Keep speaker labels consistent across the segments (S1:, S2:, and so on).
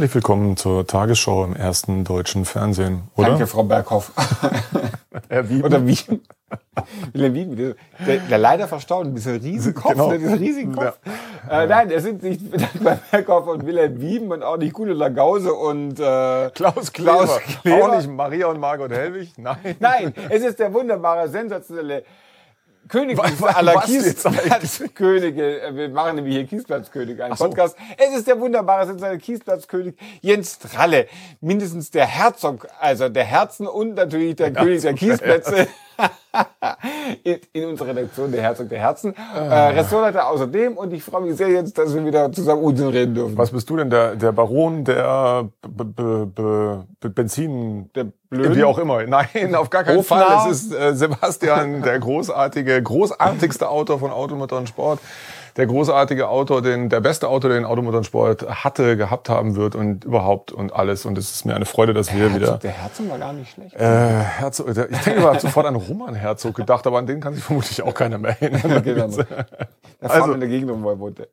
S1: Herzlich willkommen zur Tagesschau im ersten deutschen Fernsehen, oder?
S2: Danke, Frau Berghoff.
S1: Herr Wieben.
S2: Oder wie? Wilhelm Wieben, der, der leider verstaut, dieser riesigen Kopf,
S1: Genau.
S2: dieser riesigen Kopf. Äh, nein, es sind nicht Dagmar Berghoff und Wilhelm Wieben und auch nicht Gudula Gause und äh,
S1: Klaus Kleber.
S2: Klaus Kleber.
S1: Auch nicht Maria und Margot Helwig? Nein.
S2: Nein, es ist der wunderbare, sensationelle König
S1: Was-
S2: was, aller Kiesplatzkönige. Wir machen nämlich hier Kiesplatzkönig, einen
S1: so.
S2: Podcast. Es ist der wunderbare, sensationelle Kiesplatzkönig Jens Tralle. Mindestens der Herzog, also der Herzen und natürlich der König der Kiesplätze. in, in unserer Redaktion der Herzog der Herzen. Äh, Ressortleiter außerdem und ich freue mich sehr jetzt, dass wir wieder zusammen Unsinn reden dürfen.
S1: Was bist du denn? Der, der Baron der B B B Benzin...
S2: Der Blöden?
S1: Wie auch immer. Nein, auf gar keinen
S2: Hofnarr?
S1: Fall. Es ist äh, Sebastian, der großartige, großartigste Autor von Automotor und Sport. Der großartige Autor, den, der beste Autor, den Automotor und Sport hatte, gehabt haben wird und überhaupt und alles. Und es ist mir eine Freude, dass wir wieder...
S2: Der Herzog war gar nicht schlecht.
S1: Äh, Herzog, ich denke, ich habe sofort an Roman Herzog gedacht, aber an den kann sich vermutlich auch keiner mehr erinnern.
S2: Da
S1: Also-
S2: fahren in der Gegend um, wo er wohnte.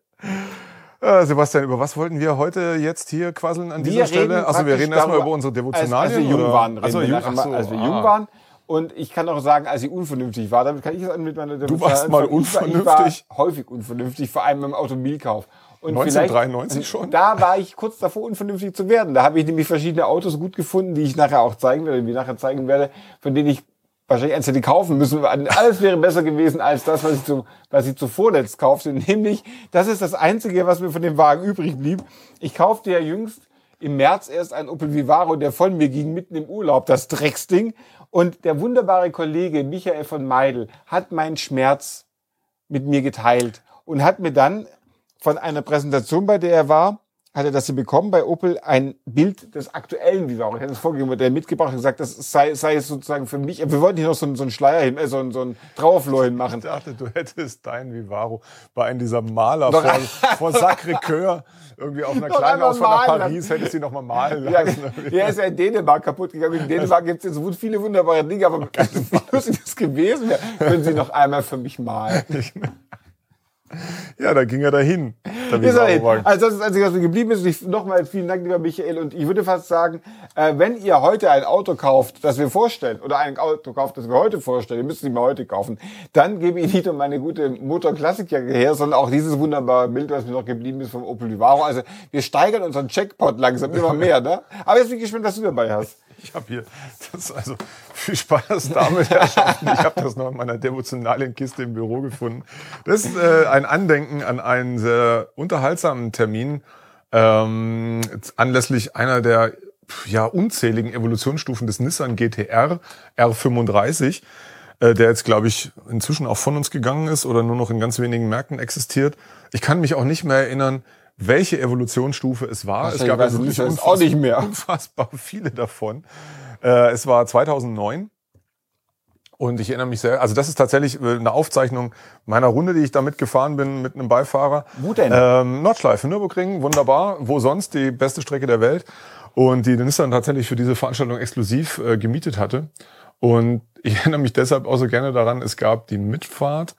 S1: Äh, Sebastian, über was wollten wir heute jetzt hier quasseln an dieser
S2: Wir
S1: Stelle?
S2: reden
S1: Also wir reden erstmal über unsere
S2: Als,
S1: Devotionalien.
S2: als wir jung waren, reden
S1: Ach so,
S2: wir
S1: jung, so,
S2: als wir jung waren. Und ich kann auch sagen, als ich unvernünftig war, damit kann ich es mit meiner
S1: Du warst mal unvernünftig?
S2: Ich war häufig unvernünftig, vor allem im Automobilkauf. Und
S1: 1993
S2: vielleicht-
S1: schon?
S2: Da war ich kurz davor, unvernünftig zu werden. Da habe ich nämlich verschiedene Autos gut gefunden, die ich nachher auch zeigen werde, die ich nachher zeigen werde, von denen ich wahrscheinlich eins hätte kaufen müssen. Alles wäre besser gewesen als das, was ich, zu, was ich zuvor letzt kaufte. Nämlich, das ist das Einzige, was mir von dem Wagen übrig blieb. Ich kaufte ja jüngst im März erst ein Opel Vivaro, der von mir ging, mitten im Urlaub, das Drecksding. Und der wunderbare Kollege Michael von Meidel hat meinen Schmerz mit mir geteilt und hat mir dann von einer Präsentation, bei der er war, hat er das hier bekommen bei Opel, ein Bild des aktuellen Vivaro. Ich hatte das vorgegeben, hat er mitgebracht und gesagt, das sei, sei es sozusagen für mich. Wir wollten hier noch so, einen- so einen Schleier hin, äh, so, einen- so einen Trauerflor hinmachen.
S1: Ich dachte, du hättest dein Vivaro bei einem dieser Maler vor, vor Sacré-Cœur irgendwie auf einer kleinen Ausfahrt nach Paris hättest du ihn noch mal malen
S2: Ja,
S1: lassen.
S2: der ist ja in Dänemark kaputt gegangen. In Dänemark gibt es jetzt viele wunderbare Dinge, aber wie lustig das gewesen wäre, können Sie noch einmal für mich malen.
S1: Ja, da ging er dahin. Vivaro-Wagen.
S2: Also das ist das Einzige, was mir geblieben ist. Nochmal vielen Dank, lieber Michael. Und ich würde fast sagen, äh, wenn ihr heute ein Auto kauft, das wir vorstellen, oder ein Auto kauft, das wir heute vorstellen, ihr müsst es nicht mal heute kaufen, dann gebe ich nicht nur meine gute Motor-Klassikjacke her, sondern auch dieses wunderbare Bild, was mir noch geblieben ist vom Opel Vivaro. Also wir steigern unseren Checkpot langsam immer mehr. Ne? Aber jetzt bin ich gespannt, was du dabei hast.
S1: Ich habe hier, das also viel Spaß damit, Herrschaften. Ich habe das noch in meiner devotionalen Kiste im Büro gefunden. Das ist äh, ein Andenken an einen sehr unterhaltsamen Termin ähm, anlässlich einer der ja, unzähligen Evolutionsstufen des Nissan GTR R35, äh, der jetzt, glaube ich, inzwischen auch von uns gegangen ist oder nur noch in ganz wenigen Märkten existiert. Ich kann mich auch nicht mehr erinnern, welche Evolutionsstufe es war. Es gab wirklich
S2: nicht, weiß auch nicht mehr.
S1: unfassbar viele davon. Äh, es war 2009. Und ich erinnere mich sehr, also das ist tatsächlich äh, eine Aufzeichnung meiner Runde, die ich da mitgefahren bin mit einem Beifahrer.
S2: Wo denn?
S1: Ähm, Nordschleife, Nürburgring, wunderbar. Wo sonst? Die beste Strecke der Welt. Und die Nissan tatsächlich für diese Veranstaltung exklusiv äh, gemietet hatte. Und ich erinnere mich deshalb auch so gerne daran, es gab die Mitfahrt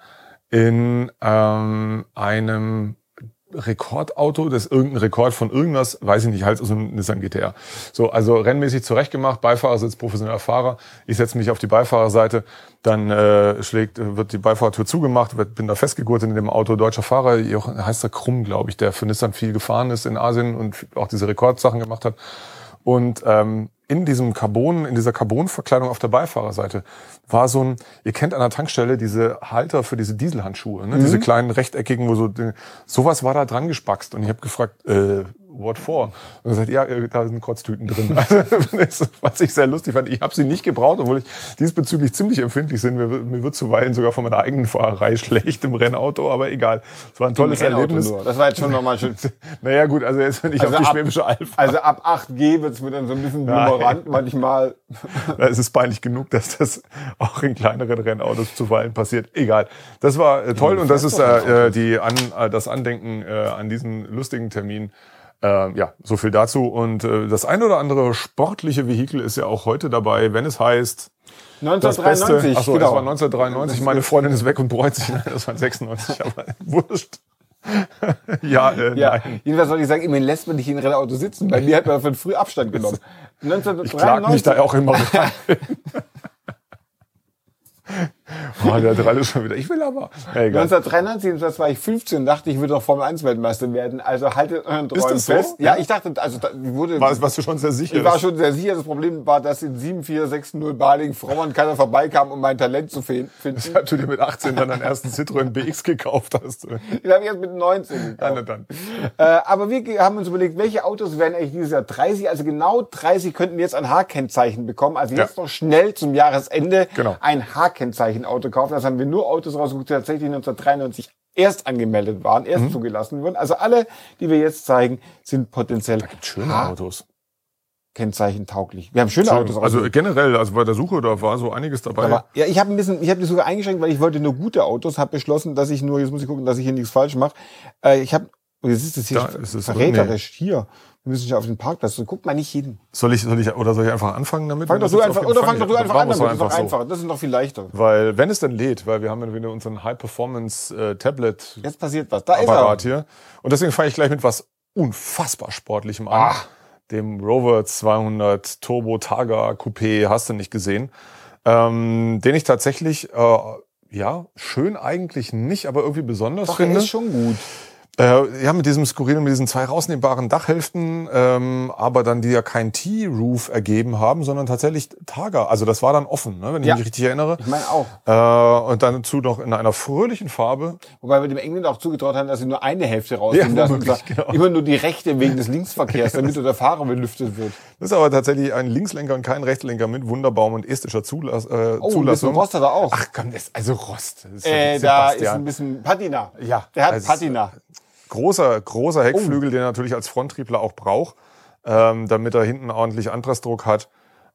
S1: in ähm, einem Rekordauto, das ist irgendein Rekord von irgendwas, weiß ich nicht, halt so ein Nissan GTR. So, also rennmäßig zurechtgemacht, Beifahrersitz, professioneller Fahrer. Ich setze mich auf die Beifahrerseite, dann äh, schlägt, wird die Beifahrertür zugemacht, wird, bin da festgegurtet in dem Auto. Deutscher Fahrer, Joch- heißt er Krumm, glaube ich, der für Nissan viel gefahren ist in Asien und auch diese Rekordsachen gemacht hat. Und ähm, in diesem Carbon, in dieser Carbonverkleidung auf der Beifahrerseite war so ein, ihr kennt an der Tankstelle diese Halter für diese Dieselhandschuhe, ne? diese kleinen rechteckigen, wo so, sowas war da dran gespackst. Und ich habe gefragt, äh, what for? Und er sagt, ja, äh, da sind Kotztüten drin. Also, das, was ich sehr lustig fand. Ich habe sie nicht gebraucht, obwohl ich diesbezüglich ziemlich empfindlich bin. Mir, mir wird zuweilen sogar von meiner eigenen Fahrerei schlecht im Rennauto, aber egal. Es war ein tolles Erlebnis.
S2: nur. Das war jetzt schon nochmal schön.
S1: Naja gut, also jetzt bin ich
S2: Also
S1: auf die
S2: ab-
S1: Schwäbische Alb.
S2: Also ab 8G wird's mir dann so ein bisschen boomerant manchmal.
S1: Da ist es peinlich genug, dass das auch in kleineren Rennautos zuweilen passiert. Egal. Das war äh, toll und das ist äh, äh, die an, äh, das Andenken äh, an diesen lustigen Termin. Äh, ja, so viel dazu. Und äh, das ein oder andere sportliche Vehikel ist ja auch heute dabei, wenn es heißt, das Beste.
S2: 1993,
S1: Achso,
S2: genau.
S1: das war 1993. Meine Freundin ist weg und bereut sich. Nein, das war 96, aber wurscht. ja, äh,
S2: Ja,
S1: nein.
S2: jedenfalls soll ich sagen, immerhin lässt man nicht in Rennauto sitzen. Bei mir hat man von früh Abstand genommen.
S1: Ich klag mich
S2: 1993,
S1: da auch immer rein. oh, der hat alles schon wieder. Ich will aber. Ja, egal.
S2: 1993, das war ich 15, dachte ich würde noch Formel 1 Weltmeister werden. Also haltet euren Träumen
S1: das so?
S2: fest. Ja, ich dachte, also da, wurde,
S1: War, warst du schon sehr sicher?
S2: ich war schon sehr sicher. Das Problem war, dass in 7460 Baling Frauen keiner vorbeikam, um mein Talent zu fin- finden.
S1: Weshalb du dir mit 18 dann deinen ersten Citroën BX gekauft hast.
S2: Den habe ich erst mit 19
S1: Ja,
S2: gekauft.
S1: na dann.
S2: Äh, aber wir haben uns überlegt, welche Autos werden eigentlich dieses Jahr 30? Also genau 30 könnten jetzt ein H-Kennzeichen bekommen. Also jetzt
S1: Ja.
S2: noch schnell zum Jahresende
S1: Genau.
S2: ein H-Kennzeichen-Auto kaufen. Das haben wir nur Autos rausgesucht, die tatsächlich 1993 erst angemeldet waren, erst
S1: Mhm.
S2: zugelassen wurden. Also alle, die wir jetzt zeigen, sind potenziell
S1: Schöne Autos.
S2: H-Kennzeichen tauglich. Wir haben schöne Autos
S1: Also generell, also bei der Suche, da war so einiges dabei.
S2: Aber, ja, ich habe ein bisschen, ich habe die sogar eingeschränkt, weil ich wollte nur gute Autos, habe beschlossen, dass ich nur, jetzt muss ich gucken, dass ich hier nichts falsch mache. Äh, ich habe, jetzt ist es hier
S1: Da ist es-
S2: verräterisch. Hier, wir müssen ja auf den Parkplatz. So, guck mal nicht hin.
S1: soll ich, soll ich, oder soll ich einfach anfangen damit?
S2: Fang doch
S1: das
S2: du einfach, oder fang doch du einfach an, damit ist doch
S1: so.
S2: Das ist noch viel leichter.
S1: Weil, wenn es denn lädt, weil wir haben ja wieder unseren High-Performance-Tablet-Apparat
S2: Jetzt passiert was. Da ist er.
S1: hier. Und deswegen fange ich gleich mit was unfassbar Sportlichem an.
S2: Ah.
S1: Dem Rover 200 Turbo Targa Coupé hast du nicht gesehen. Ähm, den ich tatsächlich, äh, ja, schön eigentlich nicht, aber irgendwie besonders
S2: Doch,
S1: finde.
S2: ist schon gut.
S1: Äh, ja, mit diesem skurrilen, mit diesen zwei rausnehmbaren Dachhälften, ähm, aber dann die ja kein T-Roof ergeben haben, sondern tatsächlich Targa. Also das war dann offen, ne, wenn ich
S2: Ja.
S1: mich richtig erinnere.
S2: Ich meine auch.
S1: Äh, und dann dazu noch in einer fröhlichen Farbe.
S2: Wobei wir dem Engländer auch zugetraut haben, dass sie nur eine Hälfte rausnehmen
S1: Ja,
S2: lassen.
S1: genau.
S2: Immer nur die rechte wegen des Linksverkehrs, damit der Fahrer belüftet wird.
S1: Das ist aber tatsächlich ein Linkslenker und kein Rechtslenker mit Wunderbaum und estischer Zulass, äh,
S2: Oh, ein bisschen
S1: Zulassung.
S2: Rost hat er auch.
S1: Ach komm, das, also Rost. Das ist
S2: äh, da ist ein bisschen Patina.
S1: Ja,
S2: Der hat
S1: also-
S2: Patina.
S1: Großer, großer
S2: Oh.
S1: Heckflügel, den er natürlich als Fronttriebler auch braucht, ähm, damit er hinten ordentlich Anpressdruck hat.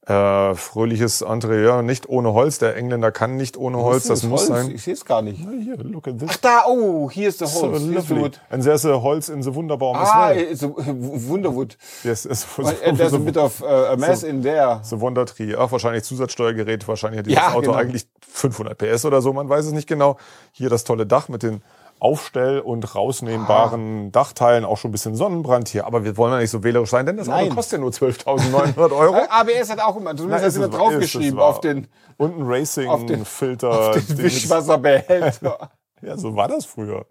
S1: Äh, fröhliches Interieur, nicht ohne Holz. Der Engländer kann nicht ohne Holz, das
S2: ist
S1: muss
S2: Holz.
S1: sein.
S2: Ich sehe es gar nicht.
S1: Hier, look at this.
S2: Ach da, oh, hier ist der
S1: So
S2: Holz. Wood.
S1: And there's a Holz in the Wunderbaum as
S2: Ah,
S1: well.
S2: it's a Wunderwood.
S1: Yes, it's so,
S2: And there's a bit of uh, a mess in there.
S1: so Wondertree. Ach, wahrscheinlich Zusatzsteuergerät. Wahrscheinlich hat dieses
S2: Ja,
S1: Auto
S2: genau.
S1: eigentlich 500 PS oder so. Man weiß es nicht genau. Hier das tolle Dach mit den Aufstell- und rausnehmbaren Dchteilen. Auch schon ein bisschen Sonnenbrand hier. Aber wir wollen ja nicht so wählerisch sein, denn das Auto
S2: Nein.
S1: kostet ja nur 12.900 Euro.
S2: ABS hat auch immer, zumindest
S1: ist
S2: immer draufgeschrieben auf den,
S1: Und ein
S2: auf den-
S1: Racing-Filter.
S2: auf den Wischwasserbehälter.
S1: Ja, so war das früher.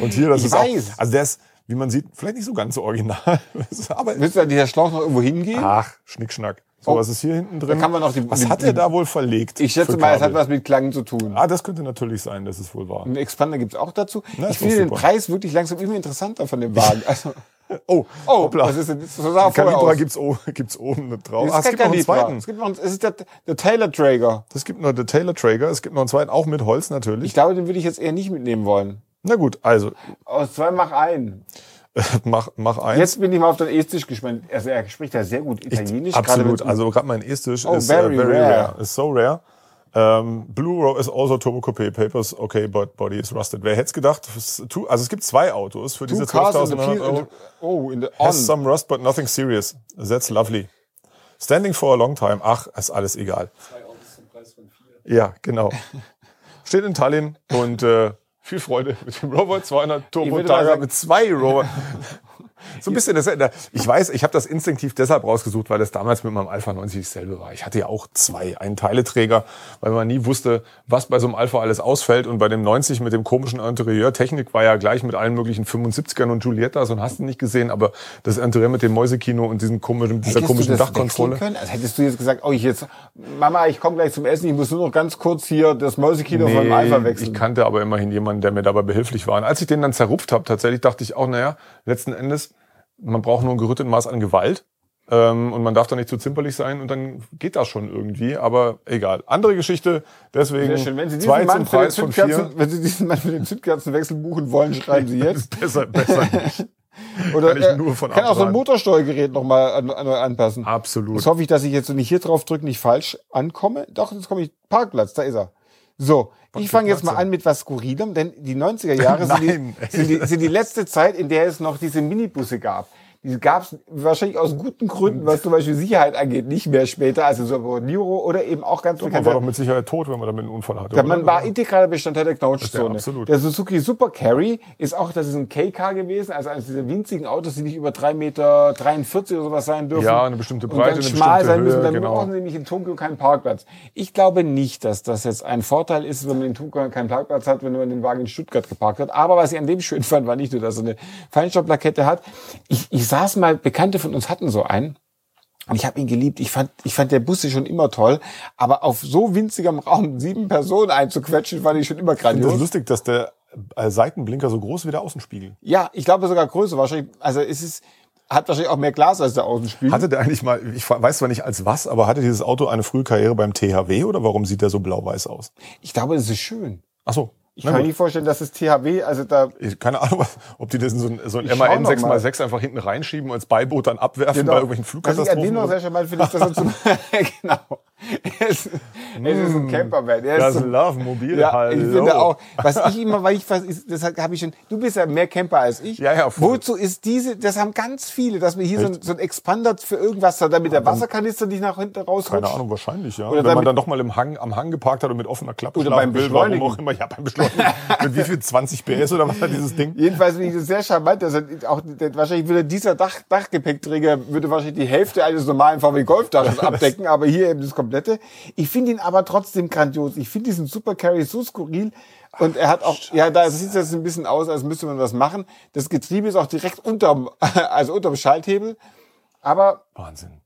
S1: Und hier, das
S2: Ich
S1: ist
S2: weiß.
S1: auch, also der ist, wie man sieht, vielleicht nicht so ganz so original. aber
S2: Willst du an dieser Schlauch noch irgendwo hingehen?
S1: ach, Schnickschnack. So,
S2: Oh.
S1: was ist hier hinten drin?
S2: Da kann man noch die-
S1: was hat er da wohl verlegt?
S2: Ich schätze mal, es hat was mit Klang zu tun.
S1: Ah, das könnte natürlich sein, das ist wohl wahr.
S2: Einen Expander gibt's auch dazu.
S1: Na,
S2: ich finde den. Preis wirklich langsam immer interessanter von dem Wagen. Also,
S1: Oh,
S2: oh,
S1: hoppla.
S2: was ist denn das? Sah
S1: Calibra gibt's, o- gibt's oben mit drauf.
S2: Es
S1: Ah, es gibt noch einen zweiten.
S2: Es gibt noch einen, es ist der, der Taylor Traeger.
S1: Es gibt noch den Taylor Traeger, es gibt noch einen zweiten, auch mit Holz natürlich.
S2: Ich glaube, den würde ich jetzt eher nicht mitnehmen wollen.
S1: Na gut, also,
S2: Aus zwei mach einen.
S1: mach, mach eins.
S2: Jetzt bin ich mal auf den Estisch gespannt. Also er spricht ja sehr gut Italienisch. gerade
S1: Absolut. Also gerade mein Estisch
S2: Oh,
S1: ist
S2: very
S1: äh, very
S2: rare.
S1: rare. Is so rare. Ähm, Blue Row is also Turbo Coupé Papers. Okay, but body is rusted. Wer hätte es gedacht? Two- Also es gibt zwei Autos für diese
S2: Two cars in the
S1: 12.900
S2: field-
S1: Euro.
S2: Oh, in the on.
S1: Has some rust, but nothing serious. That's lovely. Standing for a long time. Ach, ist alles egal. Ja, genau. Steht in Tallinn und äh, viel Freude mit dem Rover 200 Turbo
S2: würde mal
S1: Targa
S2: sagen-
S1: mit zwei Rover. So ein bisschen das, ich weiß, ich habe das instinktiv deshalb rausgesucht, weil das damals mit meinem Alpha 90 dasselbe war. Ich hatte ja auch zwei, einen Teileträger, weil man nie wusste, was bei so einem Alpha alles ausfällt. Und bei dem 90 mit dem komischen Interieur, Technik war ja gleich mit allen möglichen 75ern und Giuliettas und hast du nicht gesehen, aber das Interieur mit dem Mäusekino und diesem komischen, dieser
S2: Hättest
S1: komischen Dachkontrolle.
S2: Also hättest du jetzt gesagt, oh, ich jetzt, Mama, ich komme gleich zum Essen, ich muss nur noch ganz kurz hier das Mäusekino von meinem Alpha wechseln.
S1: ich kannte aber immerhin jemanden, der mir dabei behilflich war. Und als ich den dann zerrupft habe, tatsächlich dachte ich auch, naja, letzten Endes, man braucht nur ein gerüttetes Maß an Gewalt. Ähm, und man darf da nicht zu zimperlich sein und dann geht das schon irgendwie. Aber egal. Andere Geschichte. Deswegen
S2: Sehr schön. Wenn Sie diesen
S1: zwei
S2: Mann
S1: zum
S2: für den
S1: Preis von vier.
S2: Wenn Sie diesen Mann für den Zündkerzenwechsel buchen wollen, schreiben Sie jetzt.
S1: besser, besser nicht.
S2: Oder
S1: Kann ich
S2: äh,
S1: nur von
S2: kann auch so ein. Motorsteuergerät nochmal an, an, anpassen.
S1: Absolut.
S2: Jetzt hoffe ich, dass ich jetzt, wenn ich hier drauf drücke, nicht falsch ankomme. Doch, jetzt komme ich. Parkplatz, da ist er. So, ich fange jetzt mal an mit was Skurrilem, denn die 90er Jahre sind, die, sind, die, sind die letzte Zeit, in der es noch diese Minibusse gab. Die gab es wahrscheinlich aus guten Gründen, was zum Beispiel Sicherheit angeht, nicht mehr später, also so Niro oder eben auch ganz
S1: man war doch mit Sicherheit tot, wenn man damit einen Unfall hatte.
S2: Ja, man
S1: oder?
S2: war integraler Bestandteil der Knautschzone.
S1: der absolut.
S2: Der Suzuki Super Carry ist auch, das ist ein K-Car gewesen, also eines dieser winzigen Autos, die nicht über 3,43 Meter oder sowas sein dürfen.
S1: Ja, eine bestimmte
S2: und
S1: Breite,
S2: ganz
S1: eine
S2: schmal
S1: bestimmte
S2: sein müssen. Dann
S1: genau.
S2: brauchen sie nämlich in Tokio keinen Parkplatz. Ich glaube nicht, dass das jetzt ein Vorteil ist, wenn man in Tokio keinen Parkplatz hat, wenn man den Wagen in Stuttgart geparkt hat. Aber was ich an dem schön fand, war nicht nur, dass er eine Feinstaubplakette hat. Ich, ich saß mal, Bekannte von uns hatten so einen. Und ich habe ihn geliebt. Ich fand, ich fand der Busse schon immer toll. Aber auf so winzigem Raum sieben Personen einzuquetschen, fand ich schon immer
S1: finde das
S2: grandios.
S1: lustig, dass der äh, Seitenblinker so groß wie der Außenspiegel.
S2: Ja, ich glaube sogar größer wahrscheinlich. Also es ist, hat wahrscheinlich auch mehr Glas als der Außenspiegel.
S1: Hatte der eigentlich mal, ich weiß zwar nicht als was, aber hatte dieses Auto eine frühe Karriere beim THW oder warum sieht der so blau-weiß aus?
S2: ich glaube, das ist schön.
S1: Ach so.
S2: Ich kann mir nicht vorstellen, dass das THW, also da
S1: Ich- Keine Ahnung, ob die das in so ein, so ein MAN
S2: noch mal.
S1: 6x6 einfach hinten reinschieben und als Beiboot dann abwerfen bei irgendwelchen
S2: Genau. Was ich an dem
S1: Flugkatastrophen.
S2: noch sehr charmant finde, dass er zum, genau. Er ist, er ist ein Camperman. Er ist
S1: Das
S2: so-
S1: Love-Mobil,
S2: Ja,
S1: hallo.
S2: ich finde auch, was ich immer, weil ich, ist, das habe ich schon, du bist ja mehr Camper als ich.
S1: Ja, ja, voll.
S2: Wozu ist diese, das haben ganz viele, dass wir hier so ein, so ein Expander für irgendwas, damit der Wasserkanister nicht nach hinten rausrutscht.
S1: Keine Ahnung, wahrscheinlich, ja.
S2: Oder
S1: Wenn man
S2: damit-
S1: dann doch mal im Hang, am Hang geparkt hat und mit offener Klappe
S2: Oder beim
S1: will, warum auch immer. Ja, beim Beschleunigen. mit wie viel? 20 PS oder was hat dieses Ding?
S2: Jedenfalls finde ich das sehr charmant, dass er auch, wahrscheinlich würde dieser Dach, Dachgepäckträger würde wahrscheinlich die Hälfte eines normalen VW Golfdaches abdecken, aber hier eben das komplette. Ich finde ihn aber trotzdem grandios. Ich finde diesen Super Carry so skurril. Und er hat auch, ja, da sieht es jetzt ein bisschen aus, als müsste man was machen. Das Getriebe ist auch direkt unterm, also unterm Schalthebel. Aber
S1: Wahnsinn.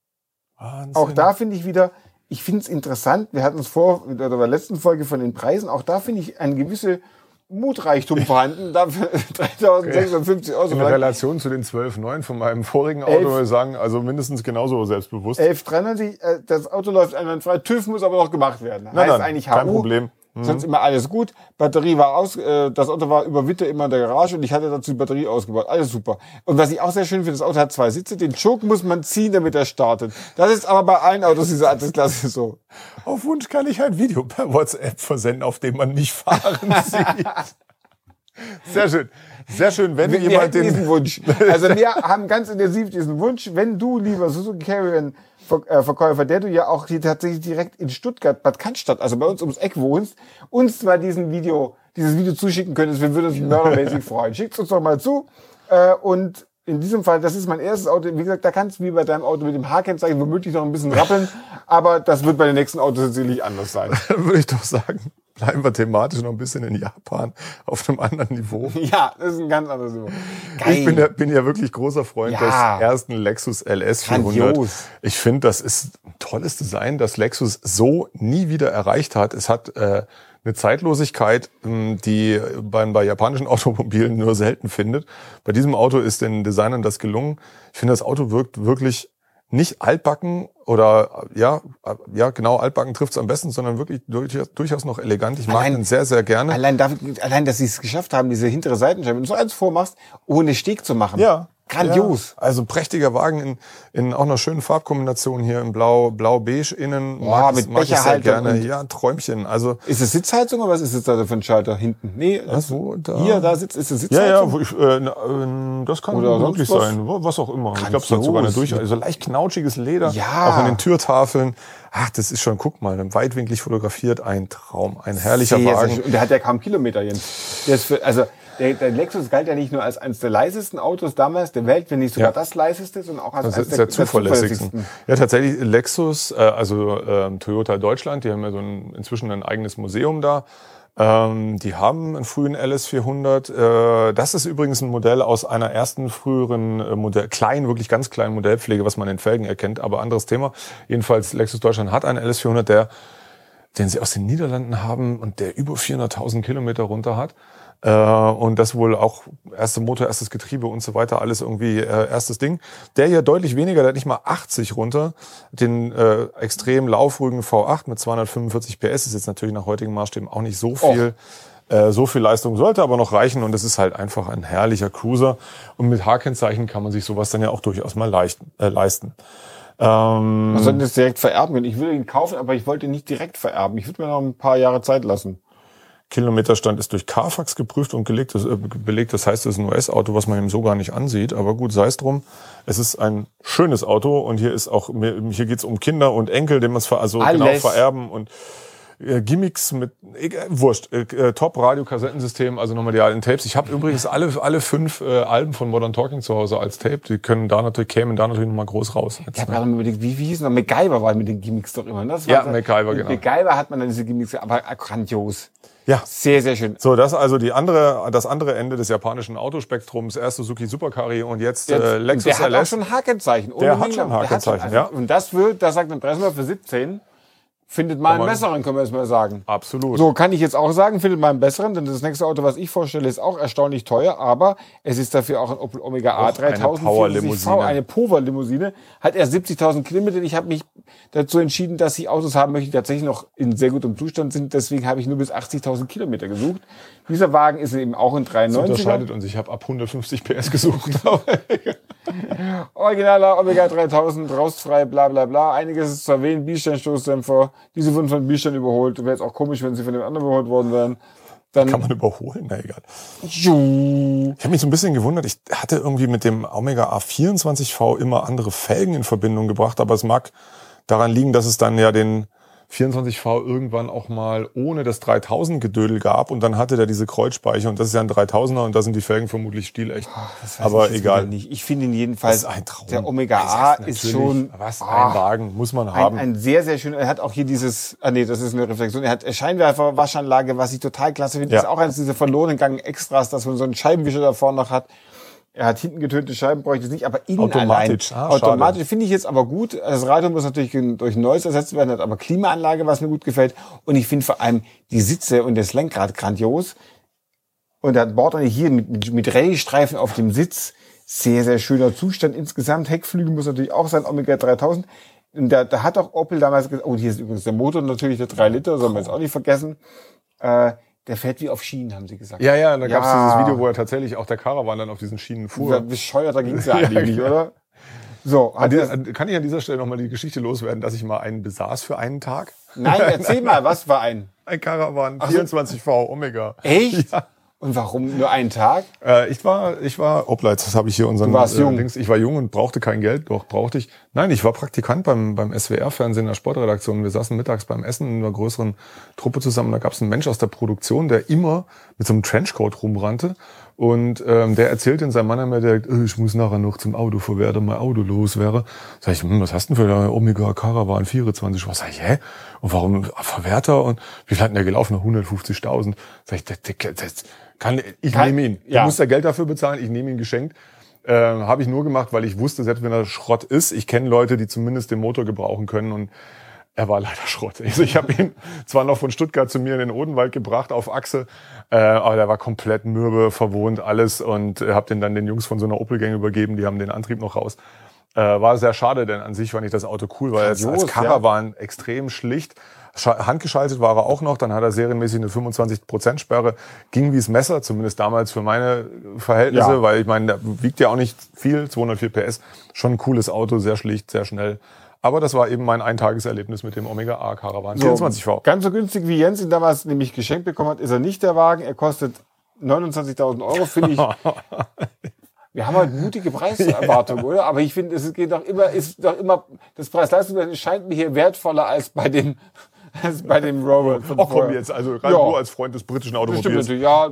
S1: Wahnsinn.
S2: auch da finde ich wieder, ich finde es interessant. Wir hatten es vor, oder bei der letzten Folge von den Preisen. Auch da finde ich eine gewisse Mutreichtum vorhanden. Dafür 3650 Euro.
S1: In Relation zu den 12,9 von meinem vorigen Auto,
S2: Elf.
S1: würde ich sagen, also mindestens genauso selbstbewusst.
S2: 1193, äh, das Auto läuft einwandfrei. TÜV muss aber noch gemacht werden.
S1: Nein,
S2: heißt
S1: nein,
S2: eigentlich
S1: kein
S2: HU.
S1: Problem.
S2: Sonst immer alles gut. Batterie war aus, äh, das Auto war über Winter immer in der Garage und ich hatte dazu die Batterie ausgebaut. Alles super. Und was ich auch sehr schön finde, das Auto hat zwei Sitze. Den Choke muss man ziehen, damit er startet. Das ist aber bei allen Autos dieser Altersklasse so.
S1: Auf Wunsch kann ich ein Video per WhatsApp versenden, auf dem man mich fahren sieht. Sehr schön. Sehr schön, wenn
S2: Wir,
S1: jemand
S2: hätten diesen
S1: den...
S2: Wunsch. Also wir haben ganz intensiv diesen Wunsch, wenn du, lieber Suzuki äh, Verkäufer, der du ja auch hier tatsächlich direkt in Stuttgart, Bad Cannstatt, also bei uns ums Eck wohnst, uns mal diesen Video, dieses Video zuschicken könntest, wir würden uns mördermäßig freuen. Schickt uns doch mal zu. Äh, und in diesem Fall, das ist mein erstes Auto. Wie gesagt, da kannst du wie bei deinem Auto mit dem H-Kennzeichen womöglich noch ein bisschen rappeln, aber das wird bei den nächsten Autos sicherlich anders sein.
S1: Würde ich doch sagen, bleiben wir thematisch noch ein bisschen in Japan auf einem anderen Niveau.
S2: Ja, das ist ein ganz anderes Niveau. Geil.
S1: Ich bin ja, bin ja wirklich großer Freund
S2: Ja.
S1: des ersten Lexus LS 400.
S2: Grandios.
S1: Ich finde, das ist ein tolles Design, das Lexus so nie wieder erreicht hat. Es hat äh, eine Zeitlosigkeit, ähm, die man bei japanischen Automobilen nur selten findet. Bei diesem Auto ist den Designern das gelungen. Ich finde, das Auto wirkt wirklich nicht altbacken oder ja, ja genau, altbacken trifft es am besten, sondern wirklich durchaus, noch elegant. Ich mag
S2: Allein-
S1: den sehr, sehr gerne.
S2: Allein, allein, dass sie es geschafft haben, diese hintere Seitenscheibe, wenn du so eins vormachst, ohne Steg zu machen.
S1: Ja.
S2: Grandios.
S1: Ja. Also prächtiger Wagen in, in auch einer schönen Farbkombination hier in blau, blau-beige innen.
S2: Boah,
S1: mag,
S2: mit
S1: mag ich sehr gerne. Ja, Träumchen. Also,
S2: Ist es Sitzheizung oder was ist es da für ein Schalter hinten? Nee, das,
S1: wo, da?
S2: hier, da sitzt, ist es
S1: ja,
S2: Sitzheizung?
S1: ja, wo ich, äh, na, äh, das kann
S2: Oder
S1: möglich
S2: was?
S1: sein. Was auch immer. Ich glaube, es hat sogar eine
S2: Grandios.
S1: durch, also leicht knautschiges Leder.
S2: Ja.
S1: Auch in den Türtafeln. Ach, das ist schon, guck mal, weitwinklig fotografiert. Ein Traum. Ein herrlicher
S2: Sehr, sehr
S1: Wagen.
S2: schön. Und der hat ja kaum Kilometer, Jens. Der ist für, also, der, der Lexus galt ja nicht nur als eines der leisesten Autos damals der Welt, wenn nicht sogar
S1: Ja.
S2: das leiseste, sondern auch als
S1: Das
S2: eines der,
S1: der zuverlässigsten.
S2: der
S1: Ja, tatsächlich Lexus, äh, also ähm, Toyota Deutschland, die haben ja so ein, inzwischen ein eigenes Museum da. Ähm, die haben einen frühen LS400. Äh, das ist übrigens ein Modell aus einer ersten früheren äh, Modell, kleinen, wirklich ganz kleinen Modellpflege, was man in Felgen erkennt, aber anderes Thema. Jedenfalls Lexus Deutschland hat einen LS400, der den sie aus den Niederlanden haben und der über 400.000 Kilometer runter hat. Äh, und das wohl auch erste Motor, erstes Getriebe und so weiter, alles irgendwie äh, erstes Ding. Der hier deutlich weniger, der hat nicht mal 80 runter. Den äh, extrem laufruhigen V8 mit 245 PS ist jetzt natürlich nach heutigen Maßstäben auch nicht so viel. Äh, so viel Leistung sollte aber noch reichen und es ist halt einfach ein herrlicher Cruiser. Und mit H-Kennzeichen kann man sich sowas dann ja auch durchaus mal leichten, äh, leisten. Ähm,
S2: Man sollte das direkt vererben. Ich würde ihn kaufen, aber ich wollte ihn nicht direkt vererben. Ich würde mir noch ein paar Jahre Zeit lassen.
S1: Kilometerstand ist durch Carfax geprüft und gelegt, das, äh, belegt. Das heißt, es ist ein US-Auto, was man ihm so gar nicht ansieht. Aber gut, sei es drum. Es ist ein schönes Auto und hier ist auch, hier geht's um Kinder und Enkel, dem man es also genau vererben und äh, Gimmicks mit, egal, wurscht, äh, äh, Top-Radio-Kassettensystem, also nochmal die alten Tapes. Ich habe übrigens alle, alle fünf äh, Alben von Modern Talking zu Hause als Tape. Die können da natürlich, kämen da natürlich nochmal groß raus.
S2: Ich habe gerade mal überlegt, wie, wie hieß noch? MacGyver war mit den Gimmicks doch immer. ne? Das
S1: Ja,
S2: war-
S1: MacGyver,
S2: mit
S1: genau.
S2: MacGyver hat man dann diese Gimmicks, aber grandios.
S1: Ja.
S2: Sehr, sehr schön.
S1: So, das ist also die andere, das andere Ende des japanischen Autospektrums. Erst Suzuki Supercarry und jetzt,
S2: Jetzt,
S1: äh, Lexus
S2: der hat auch
S1: LS.
S2: schon Hakenzeichen.
S1: Der hat schon
S2: Der hat
S1: Hakenzeichen,
S2: also-
S1: ja.
S2: Und das wird, das sagt ein Breslau für 17, findet mal einen besseren, können wir jetzt mal sagen.
S1: Absolut.
S2: So, kann ich jetzt auch sagen, findet mal einen besseren, denn das nächste Auto, was ich vorstelle, ist auch erstaunlich teuer, aber es ist dafür auch ein Opel Omega A
S1: Auch eine
S2: 3000
S1: Power-Limousine.
S2: eine Power-Limousine, hat erst 70.000 Kilometer. Ich habe mich dazu entschieden, dass ich Autos haben möchte, die tatsächlich noch in sehr gutem Zustand sind. Deswegen habe ich nur bis 80.000 Kilometer gesucht. Dieser Wagen ist eben auch in
S1: Das
S2: 93
S1: unterscheidet uns. Ich habe ab 150 PS gesucht.
S2: Originaler Omega 3000, rostfrei, bla bla bla. Einiges ist zu erwähnen, Bielstein-Stoßdämpfer. Diese wurden von Bielstein überholt. Wäre jetzt auch komisch, wenn sie von dem anderen überholt worden wären. Dann,
S1: Kann man überholen? Na egal.
S2: Tschu.
S1: Ich habe mich so ein bisschen gewundert. Ich hatte irgendwie mit dem Omega A24V immer andere Felgen in Verbindung gebracht, aber es mag daran liegen, dass es dann ja den 24V irgendwann auch mal ohne das 3000 Gedödel gab und dann hatte der diese Kreuzspeicher und das ist ja ein 3000er und da sind die Felgen vermutlich stilecht.
S2: Weiß
S1: aber egal.
S2: Nicht. Ich finde ihn jedenfalls,
S1: ein Traum.
S2: der Omega A
S1: ist
S2: schon
S1: Was,
S2: Ah,
S1: ein Wagen, muss man
S2: ein,
S1: haben.
S2: ein sehr, sehr schön. Er hat auch hier dieses, ah nee, das ist eine Reflexion. Er hat Scheinwerfer, Waschanlage, was ich total klasse finde.
S1: Ja.
S2: Ist auch eines dieser verlorenen Gang Extras, dass man so einen Scheibenwischer da vorne noch hat. Er hat hinten getönte Scheiben, bräuchte ich nicht, aber innen
S1: Automatisch.
S2: allein.
S1: Ah, schade.
S2: automatisch finde ich jetzt aber gut. Das Radio muss natürlich durch ein neues ersetzt werden, hat aber Klimaanlage, was mir gut gefällt. Und ich finde vor allem die Sitze und das Lenkrad grandios. Und er hat Bord hier mit, mit, mit Rallye-Streifen auf dem Sitz. Sehr, sehr schöner Zustand insgesamt. Heckflügel muss natürlich auch sein, Omega 3000. Und da, da hat auch Opel damals gesagt, oh, hier ist übrigens der Motor natürlich, der 3 Liter, soll man jetzt auch nicht vergessen. Äh, der fährt wie auf Schienen, haben sie gesagt.
S1: ja, ja, da gab es
S2: Ja.
S1: dieses Video, wo er tatsächlich auch der Caravan dann auf diesen Schienen fuhr.
S2: Ja, bescheuerter ging's ja
S1: Ja,
S2: eigentlich oder? So, er,
S1: dieser- Kann ich an dieser Stelle nochmal die Geschichte loswerden, dass ich mal einen besaß für einen Tag?
S2: nein, erzähl mal, was war ein?
S1: Ein Caravan,
S2: so.
S1: 24V Omega.
S2: Echt?
S1: Ja.
S2: Und warum nur einen Tag?
S1: Äh, ich war, ich war, Obleit, das habe ich hier unseren
S2: Du warst jung.
S1: Dings. Ich war jung und brauchte kein Geld, doch brauchte ich. Nein, ich war Praktikant beim, beim SWR-Fernsehen in der Sportredaktion. Wir saßen mittags beim Essen in einer größeren Truppe zusammen. Da gab es einen Mensch aus der Produktion, der immer mit so einem Trenchcoat rumrannte. Und ähm, der erzählt in seinem Mann immer direkt, äh, ich muss nachher noch zum Auto verwerten, mein Auto los wäre. Sag ich, hm, was hast du denn für eine Omega Caravan 24? Was sag ich, hä? Und warum Verwerter? Und wie viel hat denn der gelaufen? 150.000. Sag ich, das, das, das kann, ich
S2: Kann-
S1: nehme ihn.
S2: ja.
S1: Du musst ja Geld dafür bezahlen, ich nehme ihn geschenkt. Äh, Habe ich nur gemacht, weil ich wusste, selbst wenn er Schrott ist, ich kenne Leute, die zumindest den Motor gebrauchen können und er war leider Schrott. Also ich habe ihn zwar noch von Stuttgart zu mir in den Odenwald gebracht auf Achse, äh, aber der war komplett mürbe, verwohnt, alles und äh, habe den dann den Jungs von so einer Opel-Gang übergeben, die haben den Antrieb noch raus. Äh, war sehr schade, denn an sich fand ich das Auto cool, weil es als
S2: Grandios,
S1: Caravan extrem schlicht. Scha- Handgeschaltet war er auch noch, dann hat er serienmäßig eine 25%-Sperre. Ging wie's Messer, zumindest damals für meine Verhältnisse,
S2: Ja.
S1: weil ich meine, der wiegt ja auch nicht viel, 204 PS. Schon ein cooles Auto, sehr schlicht, sehr schnell. Aber das war eben mein Eintageserlebnis mit dem Omega A Caravan 24V.
S2: Ganz so günstig wie Jens ihn damals nämlich geschenkt bekommen hat, ist er nicht der Wagen. Er kostet 29.000 Euro, finde ich. Wir haben halt mutige Preiserwartungen, oder? Aber ich finde, es geht doch immer, ist doch immer, das Preis-Leistungs scheint mir hier wertvoller als bei dem, als bei dem Rover.
S1: Oh komm jetzt, also gerade
S2: Ja.
S1: du als Freund des britischen Automobils.
S2: natürlich, ja.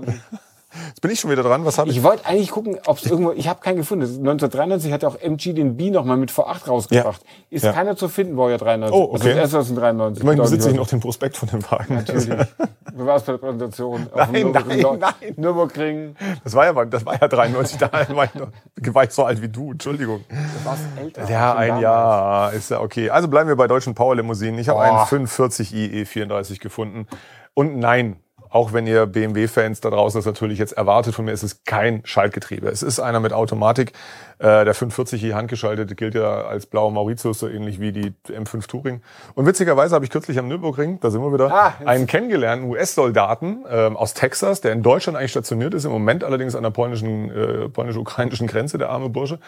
S1: Jetzt bin ich schon wieder dran, was habe ich?
S2: Ich wollte eigentlich gucken, ob es irgendwo, ich habe keinen gefunden. 1993 hat auch MG den B nochmal mit V8 rausgebracht. Ist
S1: Ja.
S2: keiner zu finden, Baujahr 93.
S1: Oh, okay.
S2: Also das erste aus dem 93.
S1: Immerhin besitze ich noch den Prospekt von dem Wagen.
S2: Natürlich. Wie war es bei der Präsentation? Auf
S1: Nein, nein, nein.
S2: Nürburgring.
S1: Das war ja, mal- das war ja 93, da war ich, so alt wie du, Entschuldigung.
S2: Du warst älter.
S1: Ja, ein. Jahr ist ja okay. Also bleiben wir bei deutschen Power-Limousinen. Ich habe einen
S2: Boah.
S1: 45i E34 gefunden. Und nein, auch wenn ihr BMW-Fans da draußen das natürlich jetzt erwartet von mir, ist es kein Schaltgetriebe. Es ist einer mit Automatik. Äh, der 540i handgeschaltete gilt ja als blauer Mauritius, so ähnlich wie die M5 Touring. Und witzigerweise habe ich kürzlich am Nürburgring, da sind wir wieder,
S2: Ah,
S1: einen kennengelernten US-Soldaten ähm, aus Texas, der in Deutschland eigentlich stationiert ist, im Moment allerdings an der polnischen, äh, polnisch-ukrainischen Grenze, der arme Bursche.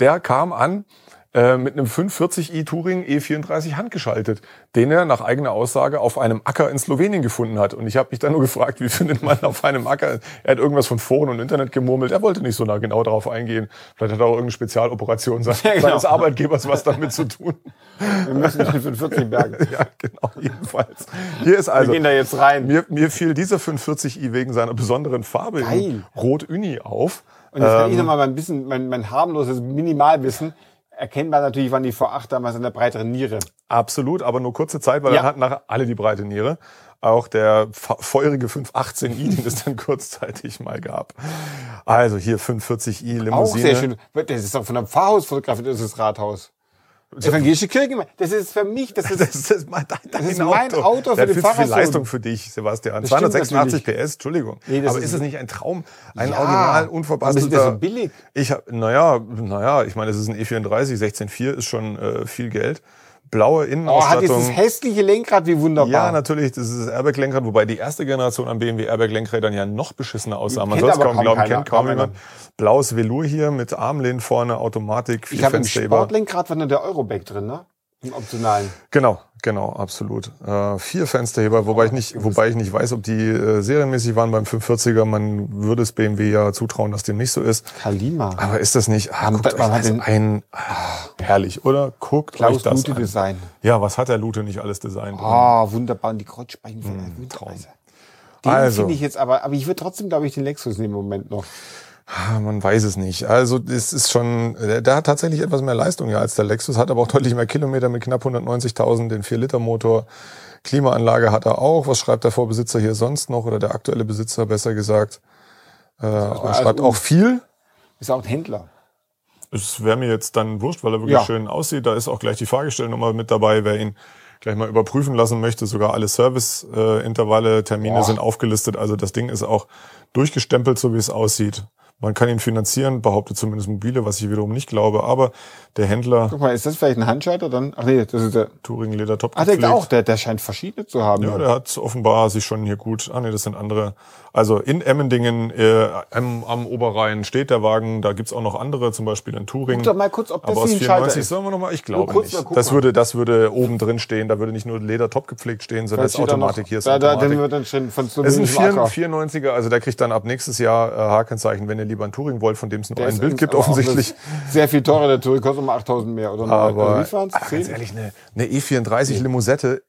S1: Der kam an äh, mit einem 540i Touring E34 handgeschaltet, den er nach eigener Aussage auf einem Acker in Slowenien gefunden hat. Und ich habe mich dann nur gefragt, wie findet man auf einem Acker? Er hat irgendwas von Foren und Internet gemurmelt. Er wollte nicht so nah genau darauf eingehen. Vielleicht hat er auch irgendeine Spezialoperation seines,
S2: Ja, genau.
S1: Arbeitgebers was damit zu tun.
S2: Wir müssen den 45 bergen.
S1: ja, genau, jedenfalls. Hier ist also.
S2: Wir gehen da jetzt rein.
S1: Mir, mir fiel dieser 540i wegen seiner besonderen Farbe in
S2: Geil.
S1: Rot-Uni auf.
S2: Und jetzt kann ich
S1: Ähm,
S2: noch mal ein bisschen, mein, mein harmloses Minimalwissen. Erkennbar natürlich waren die V8 damals an der breiteren Niere.
S1: Absolut, aber nur kurze Zeit, weil
S2: Ja.
S1: dann hatten nachher alle die breite Niere. Auch der fe- feurige 518i, den es dann kurzzeitig mal gab. Also hier 540i Limousine.
S2: Auch sehr schön. Das ist doch von einem Pfarrhaus fotografiert, das ist das Rathaus. Evangelische Kirche. Das ist für mich, das ist,
S1: Das ist mein, dein, dein
S2: ist mein Auto für
S1: Der
S2: den
S1: hat viel zu viel. Leistung für dich, Sebastian.
S2: Das stimmt
S1: 286 PS, Entschuldigung.
S2: Nee, das
S1: Aber
S2: ist-
S1: ist es nicht ein Traum? Ein
S2: Ja.
S1: Original,
S2: ist
S1: unverbastelter.
S2: das so billig?
S1: Ich hab, naja, naja, ich meine, es ist ein E E34, 16.4 ist schon äh, viel Geld. Blaue
S2: oh, hat
S1: Innenausstattung.
S2: dieses hässliche Lenkrad, wie wunderbar.
S1: Ja, natürlich, das ist das Airbag-Lenkrad, wobei die erste Generation an BMW Airbag-Lenkrädern ja noch beschissener aussah. Man soll es kaum glauben,
S2: keiner,
S1: kennt kaum jemand. Blaues Velour hier mit Armlehnen vorne, Automatik, vier
S2: ich habe im. Sportlenkrad war nur der Eurobag drin, ne? Im optionalen.
S1: Genau, genau, absolut. Äh, vier Fensterheber, wobei ich nicht, wobei ich nicht weiß, ob die äh, serienmäßig waren beim 540er. Man würde es BMW ja zutrauen, dass dem nicht so ist.
S2: Kalima.
S1: Aber ist das nicht? Ah, guckt euch
S2: wann hat
S1: das ein ah, herrlich, oder? Guckt euch
S2: Klaus
S1: das
S2: Lute
S1: an.
S2: Design.
S1: Ja, was hat der Lute nicht alles designt?
S2: Ah, wunderbar. Und die Kreuzspeichen von
S1: Hm, Traum.
S2: Den
S1: Also.
S2: finde ich jetzt aber, aber ich würde trotzdem, glaube ich, den Lexus nehmen im Moment noch.
S1: Ah, Man weiß es nicht. Also es ist schon, der, der hat tatsächlich etwas mehr Leistung ja als der Lexus, hat aber auch deutlich mehr Kilometer mit knapp 190.000, den 4-Liter-Motor. Klimaanlage hat er auch. Was schreibt der Vorbesitzer hier sonst noch oder der aktuelle Besitzer besser gesagt? Äh, er
S2: alles
S1: schreibt auch viel.
S2: Ist auch ein Händler.
S1: Es wäre mir jetzt dann wurscht, weil er wirklich
S2: Ja.
S1: schön aussieht. Da ist auch gleich die Fahrgestellnummer mit dabei, wer ihn gleich mal überprüfen lassen möchte. Sogar alle Service-Intervalle, Termine
S2: Boah.
S1: sind aufgelistet. Also das Ding ist auch durchgestempelt, so wie es aussieht. Man kann ihn finanzieren, behauptet zumindest mobile, was ich wiederum nicht glaube. Aber der Händler
S2: Guck mal, ist das vielleicht ein Handschalter dann? Ach nee, das ist der.
S1: Touring Leder Top
S2: Ah, der auch, der, der scheint verschiedene zu haben.
S1: Ja, der hat offenbar sich schon hier gut. Ah nee, das sind andere. Also in Emmendingen äh, am, am Oberrhein steht der Wagen. Da gibt's auch noch andere, zum Beispiel in Touring.
S2: Guck doch mal kurz, ob das
S1: Aber aus
S2: wie ein Schalter
S1: 94
S2: ist.
S1: sollen wir noch mal? Ich glaube
S2: kurz
S1: nicht. Das würde, das würde oben drin stehen. Da würde nicht nur Leder top gepflegt stehen, sondern das
S2: da
S1: Automatik.
S2: noch,
S1: Hier ist
S2: da, da,
S1: Automatik.
S2: dann wird dann schon von
S1: es ist ein
S2: slowenischem
S1: 4,
S2: Acker.
S1: 94er, also der kriegt dann ab nächstes Jahr äh, H-Kennzeichen, wenn ihr lieber einen Touring wollt, von dem es nur
S2: Der
S1: ein Bild gibt offensichtlich.
S2: Sehr viel teurer, der Touring kostet um 8000 mehr, oder?
S1: Aber
S2: also
S1: aber ganz ehrlich, eine, eine E34 Limosette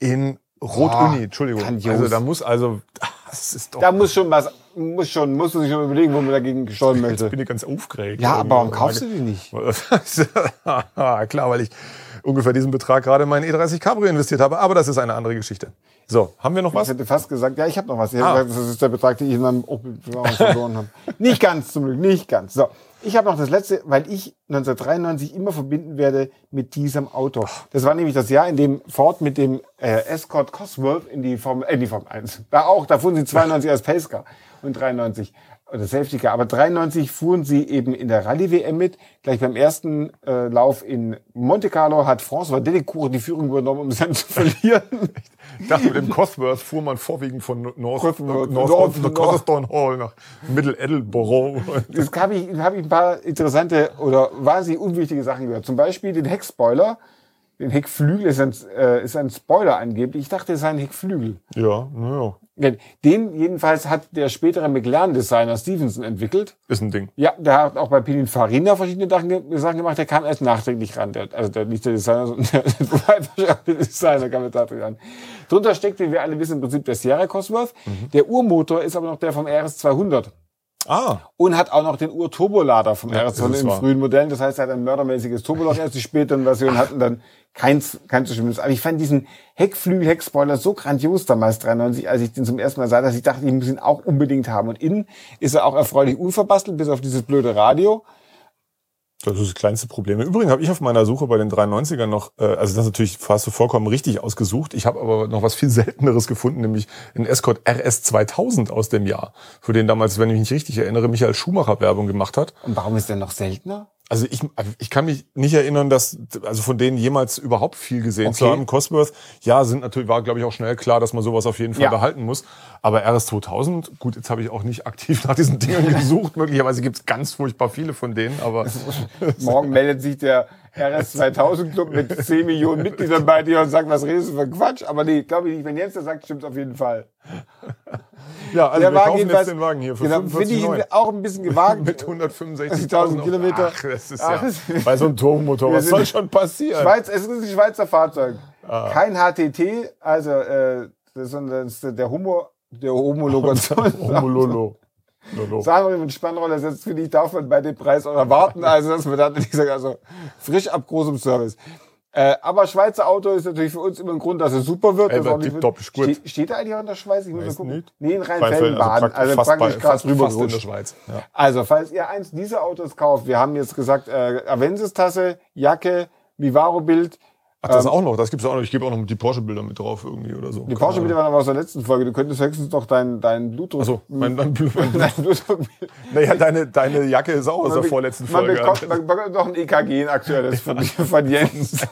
S1: in Rot-Uni, Entschuldigung.
S2: grandios.
S1: Also da muss also, das ist doch,
S2: Da muss schon was, muss schon, musst du sich schon überlegen, wo man dagegen steuern
S1: jetzt
S2: möchte.
S1: bin ich ganz aufgeregt.
S2: Ja, aber warum kaufst du die nicht?
S1: Klar, weil ich ungefähr diesen Betrag gerade in meinen E30 Cabrio investiert habe, aber das ist eine andere Geschichte. So, haben wir noch
S2: Ich
S1: was?
S2: hätte fast gesagt, ja, ich habe noch was. Ich
S1: Ah.
S2: gesagt, Das ist der Betrag, den ich in meinem Opel verloren habe. Nicht ganz zum Glück, nicht ganz. So, ich habe noch das letzte, weil ich 1993 immer verbinden werde mit diesem Auto. Das war nämlich das Jahr, in dem Ford mit dem äh, Escort Cosworth in die Formel, äh, in die Formel 1. Da auch, da fuhren sie 92 als Pacecar und 93 oder Safety. Aber 93 fuhren sie eben in der Rallye WM mit. Gleich beim ersten äh, Lauf in Monte Carlo hat François Delecourt die Führung übernommen, um es dann zu verlieren.
S1: Ich dachte, mit dem Cosworth fuhr man vorwiegend von North,
S2: Cosworth,
S1: North,
S2: North-
S1: North, Coddington Hall nach Middle Edinburgh.
S2: Jetzt habe ich, hab ich ein paar interessante oder wahnsinnig unwichtige Sachen gehört. Zum Beispiel den Heckspoiler. Den Heckflügel ist ein, äh, ist ein Spoiler angeblich. Ich dachte, es sei ein Heckflügel.
S1: Ja, naja,
S2: Den jedenfalls hat der spätere McLaren-Designer Stevenson entwickelt.
S1: ist ein Ding.
S2: Ja, der hat auch bei Pininfarina verschiedene Sachen, ge- Sachen gemacht. Der kam erst nachträglich ran. Der, also der, nicht der Designer, sondern der, der Designer kam jetzt nachträglich ran. Drunter steckt, wie wir alle wissen, im Prinzip der Sierra Cosworth.
S1: Mhm.
S2: Der Urmotor ist aber noch der vom RS200
S1: Ah,
S2: und hat auch noch den Urturbolader vom
S1: Ja,
S2: RS in frühen Modellen. Das heißt, er hat ein mördermäßiges Turboloch. Erst die späteren Versionen hatten dann keins, keins so schlimmes. Aber ich fand diesen Heckflügel, Heckspoiler so grandios damals 93, als ich den zum ersten Mal sah, dass ich dachte, ich muss ihn auch unbedingt haben. Und innen ist er auch erfreulich unverbastelt, bis auf dieses blöde Radio.
S1: Das ist das kleinste Problem. Im Übrigen habe ich auf meiner Suche bei den 93ern noch, äh, also das natürlich fast so vollkommen richtig ausgesucht. Ich habe aber noch was viel selteneres gefunden, nämlich einen Escort RS 2000 aus dem Jahr, für den damals, wenn ich mich nicht richtig erinnere, Michael Schumacher Werbung gemacht hat.
S2: Und warum ist der noch seltener?
S1: Also ich, ich kann mich nicht erinnern, dass, also von denen jemals überhaupt viel gesehen zu
S2: Okay.
S1: haben. Cosworth, ja, sind natürlich, war glaube ich auch schnell klar, dass man sowas auf jeden Fall
S2: Ja.
S1: behalten muss. Aber RS2000, gut, jetzt habe ich auch nicht aktiv nach diesen Dingen gesucht. Möglicherweise gibt es ganz furchtbar viele von denen, aber
S2: Morgen meldet sich der RS 2000 Club mit 10 Millionen Mitgliedern bei dir und sagt, was redest du für Quatsch? Aber nee, glaube ich nicht. Wenn Jens das sagt, stimmt auf jeden Fall.
S1: ja, also
S2: Der
S1: wir
S2: Wagen
S1: kaufen jetzt den Wagen hier für
S2: Genau, finde ich
S1: 45,9.
S2: auch ein bisschen gewagt.
S1: Mit 165.000
S2: 1000 Kilometer.
S1: Ach, das ist
S2: Ach,
S1: ja bei so einem Turbomotor. Was soll schon passieren?
S2: Schweiz, es ist ein Schweizer Fahrzeug.
S1: Ah.
S2: Kein HTT, also äh, sondern das ist der Homo, der Homologation.
S1: Homololo.
S2: Wir mit Spannroller setzt, finde ich, darf man bei dem Preis auch erwarten. Also, dass man da nicht sagt, also frisch ab großem Service. Äh, aber Schweizer Auto ist natürlich für uns immer ein Grund, dass es super wird.
S1: Ey,
S2: nicht
S1: tipptopp,
S2: wird.
S1: ist gut.
S2: Steht, steht da eigentlich auch in der Schweiz? Ich muss
S1: Weiß
S2: mal gucken.
S1: nicht.
S2: Nee, in
S1: Rheinfelden,
S2: Rheinfelden-Baden.
S1: also
S2: Also,
S1: praktisch
S2: praktisch gerade
S1: fast,
S2: drüber
S1: fast in der. Schweiz. Ja.
S2: Also, falls ihr eins dieser Autos kauft, wir haben jetzt gesagt, äh, Avensis-Tasse, Jacke, Vivaro-Bild.
S1: Ach, das auch noch, das gibt's auch noch. Ich gebe auch noch die Porsche-Bilder mit drauf irgendwie oder so.
S2: Die Porsche-Bilder waren aber aus der letzten Folge. Du könntest höchstens noch deinen dein Blutdruck...
S1: Also, mein, mein, mein,
S2: dein Blutdruck
S1: naja, deine, deine Jacke ist auch aus der vorletzten
S2: man
S1: Folge.
S2: Bekommt, man bekommt noch ein EKG, ein aktuelles von, von Jens.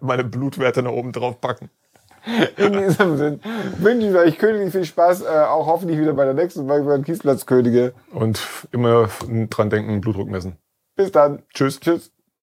S1: Meine Blutwerte nach oben drauf packen.
S2: In diesem Sinn wünsche ich euch königlich viel Spaß, äh, auch hoffentlich wieder bei der nächsten Folge von Kiesplatzkönige.
S1: Und immer dran denken, Blutdruck messen.
S2: Bis dann.
S1: Tschüss.
S2: Tschüss.